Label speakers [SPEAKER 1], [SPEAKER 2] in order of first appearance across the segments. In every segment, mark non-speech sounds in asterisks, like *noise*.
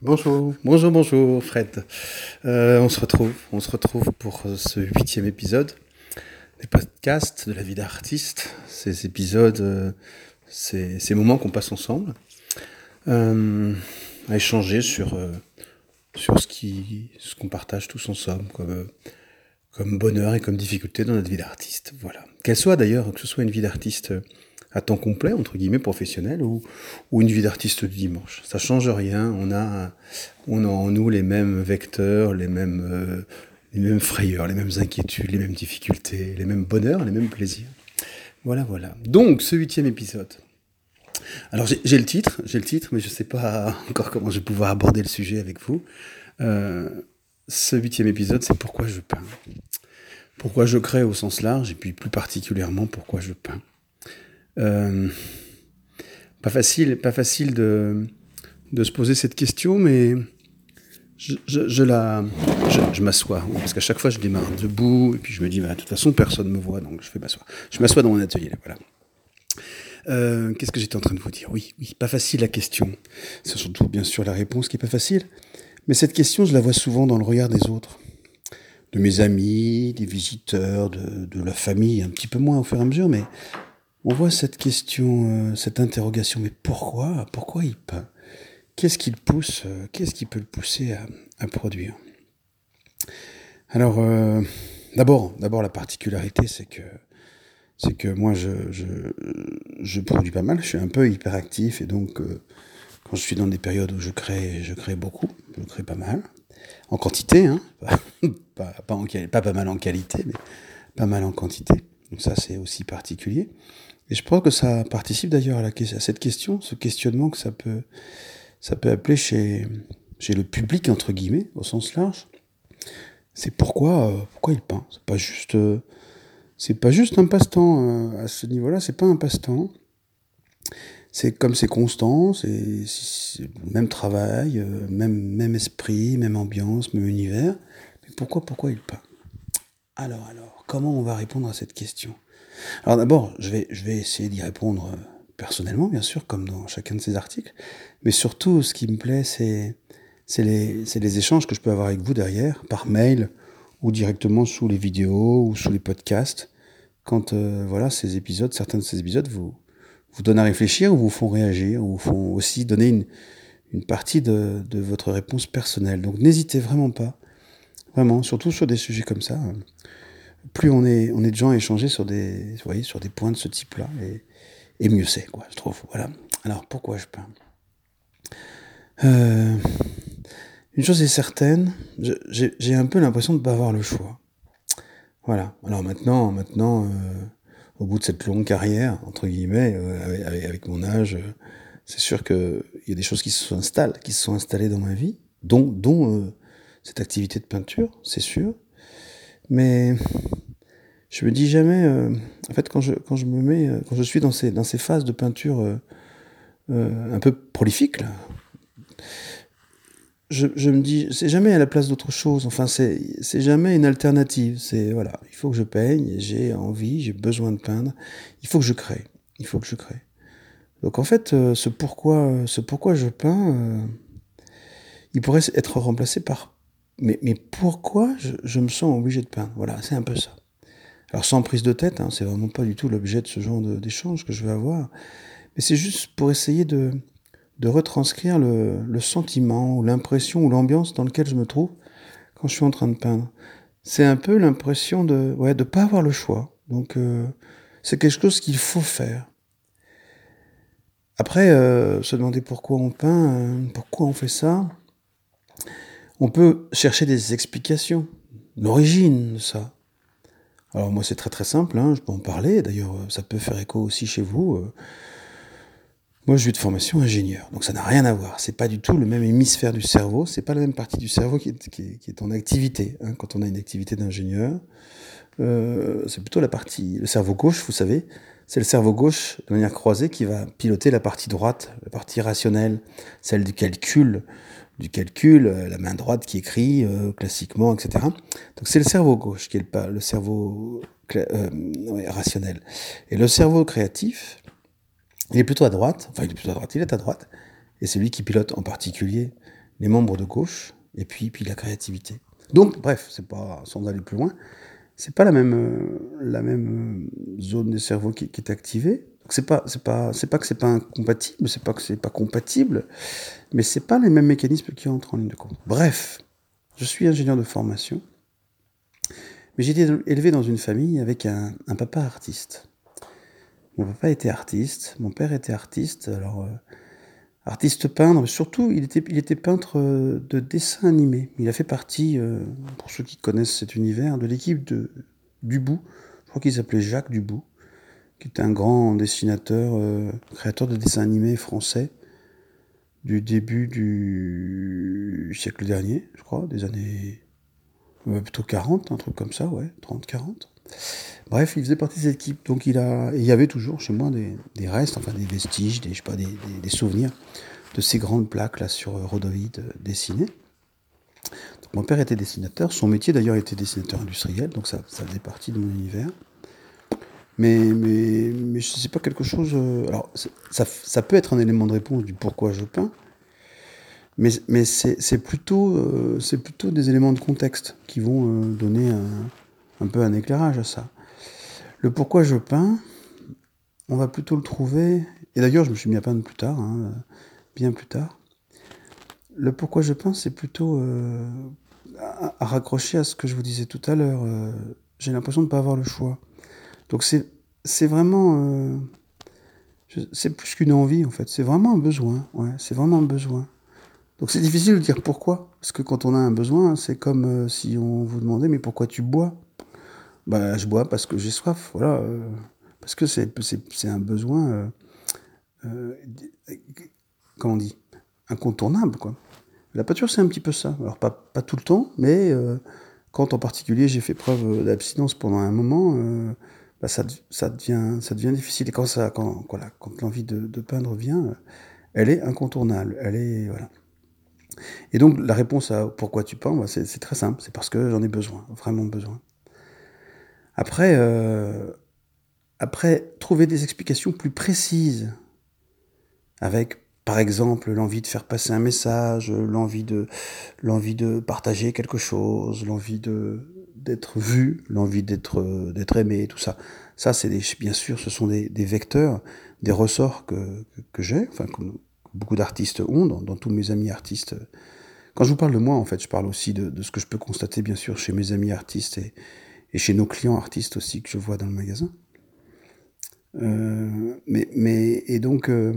[SPEAKER 1] Bonjour, bonjour, bonjour Fred. Euh, on se retrouve, on se retrouve pour ce huitième épisode des podcasts de la vie d'artiste. Ces épisodes, euh, ces, moments qu'on passe ensemble, euh, à échanger sur, sur ce ce qu'on partage tous ensemble comme, comme bonheur et comme difficulté dans notre vie d'artiste. Voilà. Qu'elle soit d'ailleurs, que ce soit une vie d'artiste à temps complet, entre guillemets, professionnel, ou, une vie d'artiste du dimanche. Ça change rien, on a, on a en nous les mêmes vecteurs, les mêmes, euh, les mêmes frayeurs, les mêmes inquiétudes, les mêmes difficultés, les mêmes bonheurs, les mêmes plaisirs. Voilà, voilà. Donc, ce huitième épisode. Alors, j'ai j'ai le titre, j'ai le titre, mais je ne sais pas encore comment je vais pouvoir aborder le sujet avec vous. Euh, ce huitième épisode, c'est pourquoi je peins. Pourquoi je crée au sens large, et puis plus particulièrement pourquoi je peins. Euh, pas facile, pas facile de, de se poser cette question, mais je, je, la, je, m'assois, parce qu'à chaque fois je démarre debout, et puis je me dis, bah, de toute façon personne me voit, donc je vais m'asseoir. Je m'assois dans mon atelier, là, voilà. Euh, Qu'est-ce que j'étais en train de vous dire? Oui, oui, pas facile la question. C'est surtout bien sûr la réponse qui est pas facile. Mais cette question, je la vois souvent dans le regard des autres, de mes amis, des visiteurs, de, de la famille, un petit peu moins au fur et à mesure, mais on voit cette question, euh, cette interrogation, mais pourquoi Pourquoi il peint? Qu'est-ce qui le pousse euh, Qu'est-ce qui peut le pousser à, produire? Alors, euh, d'abord, la particularité, c'est que moi, je, je, produis pas mal. Je suis un peu hyperactif et donc, quand je suis dans des périodes où je crée, je crée beaucoup, je crée pas mal, en quantité, hein, *laughs* pas, pas pas mal en qualité, mais pas mal en quantité. Donc ça, c'est aussi particulier. Et je pense que ça participe d'ailleurs à, la, à cette question, ce questionnement que ça peut, ça peut appeler chez, le public, entre guillemets, au sens large. C'est pourquoi, euh, pourquoi il peint? C'est pas juste, euh, c'est pas juste un passe-temps euh, à ce niveau-là, c'est pas un passe-temps. C'est comme c'est constant, c'est même travail, même, même esprit, même ambiance, même univers. Mais pourquoi, pourquoi il peint? Alors, alors, comment on va répondre à cette question? Alors d'abord, je vais, je vais essayer d'y répondre euh, personnellement, bien sûr, comme dans chacun de ces articles. Mais surtout, ce qui me plaît, c'est c'est les, les échanges que je peux avoir avec vous derrière, par mail ou directement sous les vidéos ou sous les podcasts. Quand euh, voilà ces épisodes, certains de ces épisodes vous vous donnent à réfléchir ou vous font réagir ou vous font aussi donner une, une partie de, de votre réponse personnelle. Donc n'hésitez vraiment pas, vraiment, surtout sur des sujets comme ça plus on est, on est de gens à échanger sur des, vous voyez, sur des points de ce type-là, et, mieux c'est, quoi, je trouve. Voilà. Alors, pourquoi je peins euh, Une chose est certaine, j'ai un peu l'impression de ne pas avoir le choix. Voilà. Alors maintenant, maintenant, euh, au bout de cette longue carrière, entre guillemets, euh, avec, mon âge, euh, c'est sûr qu'il y a des choses qui se sont installées, qui sont installées dans ma vie, dont, dont euh, cette activité de peinture, c'est sûr. Mais je me dis jamais, euh, en fait, quand je, quand je me mets, euh, quand je suis dans ces, dans ces phases de peinture euh, un peu prolifiques, là, je, me dis, c'est jamais à la place d'autre chose. Enfin, c'est, jamais une alternative. C'est, voilà, il faut que je peigne, j'ai envie, j'ai besoin de peindre, il faut que je crée, il faut que je crée. Donc en fait, ce pourquoi, ce pourquoi je peins, il pourrait être remplacé par mais, mais pourquoi je, je, me sens obligé de peindre? Voilà, c'est un peu ça. Alors sans prise de tête, hein, c'est vraiment pas du tout l'objet de ce genre d'échange que je vais avoir, mais c'est juste pour essayer de, de retranscrire le, le sentiment ou l'impression ou l'ambiance dans lequel je me trouve quand je suis en train de peindre. C'est un peu l'impression de ouais de pas avoir le choix. Donc euh, c'est quelque chose qu'il faut faire. Après, euh, se demander pourquoi on peint, euh, pourquoi on fait ça, on peut chercher des explications, l'origine de ça. Alors moi c'est très très simple, hein, je peux en parler, d'ailleurs ça peut faire écho aussi chez vous. Moi je suis de formation ingénieur, donc ça n'a rien à voir, c'est pas du tout le même hémisphère du cerveau, c'est pas la même partie du cerveau qui est en activité. Hein, quand on a une activité d'ingénieur, euh, c'est plutôt la partie, le cerveau gauche, vous savez, c'est le cerveau gauche de manière croisée qui va piloter la partie droite, la partie rationnelle, celle du calcul, du calcul, euh, la main droite qui écrit euh, classiquement, etc. Donc c'est le cerveau gauche qui est le, cerveau euh, rationnel. Et le cerveau créatif, il est plutôt à droite, enfin il est plutôt à droite, il est à droite, et c'est lui qui pilote en particulier les membres de gauche, et puis, puis la créativité. Donc, bref, c'est pas, sans aller plus loin, c'est pas la même, euh, la même euh, zone du cerveau qui, est activée. C'est pas, c'est pas, c'est pas que c'est pas incompatible, c'est pas que c'est pas compatible, mais c'est pas les mêmes mécanismes qui entrent en ligne de compte. Bref, je suis ingénieur de formation, mais j'ai été élevé dans une famille avec un, un papa artiste. Mon papa était artiste, mon père était artiste, alors euh, artiste peintre, surtout il était, peintre euh, de dessin animé. Il a fait partie, euh, pour ceux qui connaissent cet univers, de l'équipe de Dubout. Je crois qu'il s'appelait Jacques Dubout, qui était un grand dessinateur, euh, créateur de dessins animés français du début du siècle dernier, je crois, des années plutôt 40, un truc comme ça, ouais, 30, 40. Bref, il faisait partie de cette équipe. Donc il, a, il y avait toujours chez moi des, restes, enfin des vestiges, des, des, souvenirs de ces grandes plaques là sur rhodoïde euh, dessinées. mon père était dessinateur, son métier d'ailleurs était dessinateur industriel, donc ça, ça faisait partie de mon univers. Mais, mais, mais sais pas quelque chose. Euh, alors, ça, ça, peut être un élément de réponse du pourquoi je peins, mais, mais c'est plutôt, euh, c'est plutôt des éléments de contexte qui vont donner un, peu un éclairage à ça. Le pourquoi je peins, on va plutôt le trouver, et d'ailleurs je me suis mis à peindre plus tard, hein, bien plus tard. Le pourquoi je peins, c'est plutôt euh, à, raccrocher à ce que je vous disais tout à l'heure. Euh, j'ai l'impression de ne pas avoir le choix. Donc c'est, vraiment... Euh, c'est plus qu'une envie en fait, c'est vraiment un besoin. Ouais, c'est vraiment un besoin. Donc c'est difficile de dire pourquoi, parce que quand on a un besoin, c'est comme si on vous demandait mais pourquoi tu bois? Bah, je bois parce que j'ai soif, voilà. Euh, parce que c'est, un besoin, euh, euh, comment on dit, incontournable, quoi. La pâture, c'est un petit peu ça. Alors, pas, pas tout le temps, mais quand en particulier j'ai fait preuve d'abstinence pendant un moment, bah, ça, ça, devient, ça devient difficile. Et quand, ça, quand, voilà, quand l'envie de, de, peindre vient, elle est incontournable. Elle est, voilà. Et donc, la réponse à pourquoi tu peins, bah, c'est, très simple. C'est parce que j'en ai besoin, vraiment besoin. Après, euh, après, trouver des explications plus précises, avec par exemple l'envie de faire passer un message, l'envie de, l'envie de partager quelque chose, l'envie de d'être vu, l'envie d'être d'être aimé, tout ça. Ça, c'est bien sûr, ce sont des, des vecteurs, des ressorts que, que, j'ai, enfin que beaucoup d'artistes ont, dans, tous mes amis artistes. Quand je vous parle de moi, en fait, je parle aussi de, ce que je peux constater, bien sûr, chez mes amis artistes et, et chez nos clients artistes aussi que je vois dans le magasin. Euh, mais, mais, et donc, euh,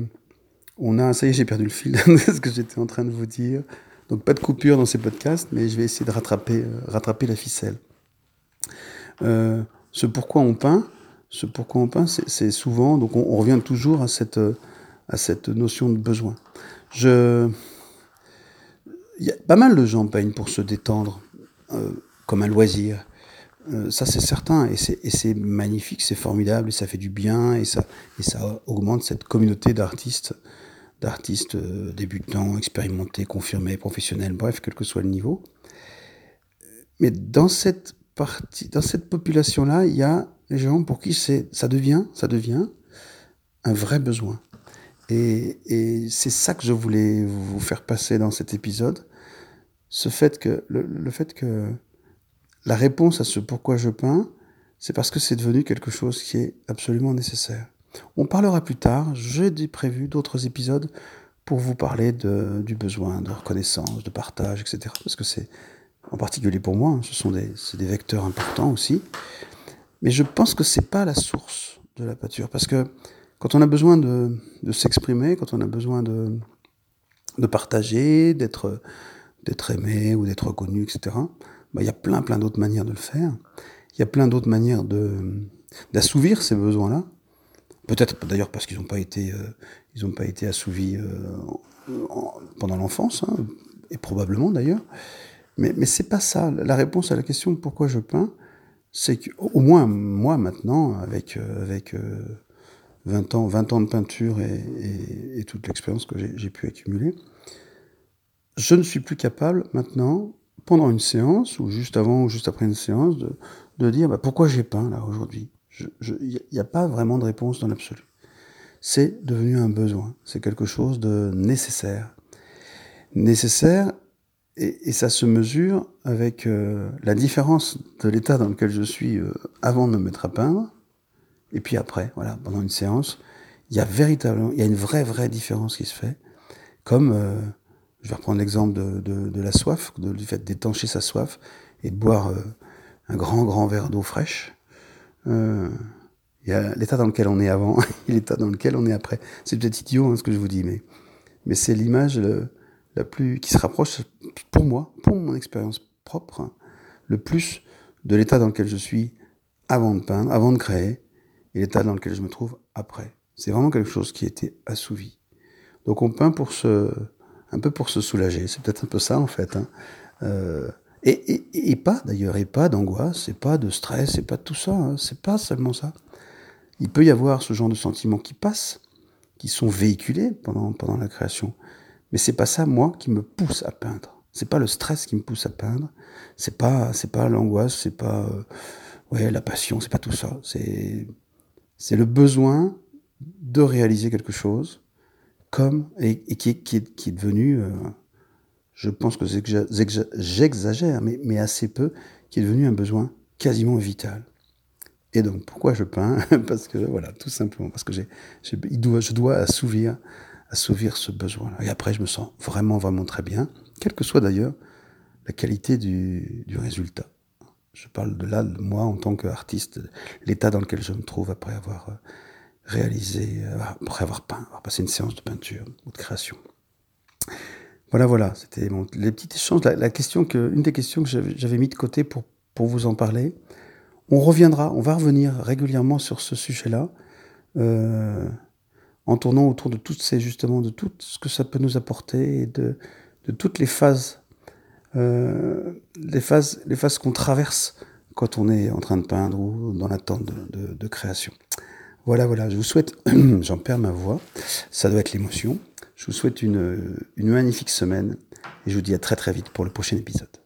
[SPEAKER 1] on a, ça y est, j'ai perdu le fil *laughs* de ce que j'étais en train de vous dire. Donc, pas de coupure dans ces podcasts, mais je vais essayer de rattraper, euh, rattraper la ficelle. ce pourquoi on peint, ce pourquoi on peint, c'est souvent, donc on, revient toujours à cette, à cette notion de besoin. Il y a pas mal de gens peignent pour se détendre, comme un loisir. Euh, ça, c'est certain, et c'est magnifique, c'est formidable, et ça fait du bien, et ça, augmente cette communauté d'artistes, d'artistes euh, débutants, expérimentés, confirmés, professionnels, bref, quel que soit le niveau. Mais dans cette partie, dans cette population-là, il y a les gens pour qui ça devient, ça devient un vrai besoin. Et, c'est ça que je voulais vous faire passer dans cet épisode. Ce fait que, le, fait que la réponse à ce pourquoi je peins, c'est parce que c'est devenu quelque chose qui est absolument nécessaire. On parlera plus tard, j'ai prévu d'autres épisodes pour vous parler du besoin de reconnaissance, de partage, etc. Parce que c'est, en particulier pour moi, hein, ce sont des, des vecteurs importants aussi. Mais je pense que c'est pas la source de la pâture. Parce que quand on a besoin de, de s'exprimer, quand on a besoin de, de partager, d'être, d'être aimé ou d'être reconnu, etc., bah, il y a plein, plein d'autres manières de le faire. Il y a plein d'autres manières de, d'assouvir ces besoins-là. Peut-être d'ailleurs parce qu'ils n'ont pas été, euh, ils ont pas été assouvis euh, pendant l'enfance, hein, et probablement d'ailleurs. Mais, mais c'est pas ça. La réponse à la question pourquoi je peins, c'est qu'au moins moi maintenant, avec, euh, avec 20, ans, 20 ans de peinture et, toute l'expérience que j'ai pu accumuler, je ne suis plus capable maintenant pendant une séance, ou juste avant ou juste après une séance, de, de dire bah, pourquoi j'ai peint là aujourd'hui? Il n'y a pas vraiment de réponse dans l'absolu. C'est devenu un besoin, c'est quelque chose de nécessaire. nécessaire et, ça se mesure avec euh, la différence de l'état dans lequel je suis euh, avant de me mettre à peindre et puis après, voilà, pendant une séance, il y a véritablement, il y a une vraie, vraie différence qui se fait. Comme, euh, je vais reprendre l'exemple de, de, de, la soif, du fait d'étancher sa soif et de boire un grand, grand verre d'eau fraîche. il y a l'état dans lequel on est avant *laughs* et l'état dans lequel on est après. C'est peut-être idiot hein, ce que je vous dis, mais, mais c'est l'image la plus, qui se rapproche, pour moi, pour mon expérience propre, le plus de l'état dans lequel je suis avant de peindre, avant de créer, et l'état dans lequel je me trouve après. C'est vraiment quelque chose qui été assouvi. Donc on peint pour se, un peu pour se soulager. C'est peut-être un peu ça en fait. Hein. Euh, et, et, et, pas d'ailleurs, et pas d'angoisse, c'est pas de stress, c'est pas tout ça. Hein. C'est pas seulement ça. Il peut y avoir ce genre de sentiments qui passent, qui sont véhiculés pendant, pendant la création. Mais c'est pas ça, moi, qui me pousse à peindre. C'est pas le stress qui me pousse à peindre. C'est pas, c'est pas l'angoisse, c'est pas, euh, ouais, la passion, c'est pas tout ça. C'est, c'est le besoin de réaliser quelque chose, comme, et, qui, est, devenu, euh, je pense que j'exagère, mais, assez peu, qui est devenu un besoin quasiment vital. Et donc, pourquoi je peins? *laughs* Parce que, voilà, tout simplement, parce que je dois assouvir ce besoin-là. Et après, je me sens vraiment, vraiment très bien, quelle que soit d'ailleurs la qualité du, résultat. Je parle de là, de moi en tant qu'artiste, l'état dans lequel je me trouve après avoir euh, réalisé, euh, après avoir peint, avoir passé une séance de peinture ou de création. Voilà, voilà, c'était les petits échanges. La, question que, une des questions que j'avais mis de côté pour, pour vous en parler. On reviendra, on va revenir régulièrement sur ce sujet-là. Euh, en tournant autour de toutes ces justement de tout ce que ça peut nous apporter et de, de toutes les phases, les phases, les phases qu'on traverse quand on est en train de peindre ou dans l'attente de, création. Voilà, voilà. Je vous souhaite, *clears throat* j'en perds ma voix, ça doit être l'émotion. Je vous souhaite une, une magnifique semaine et je vous dis à très très vite pour le prochain épisode.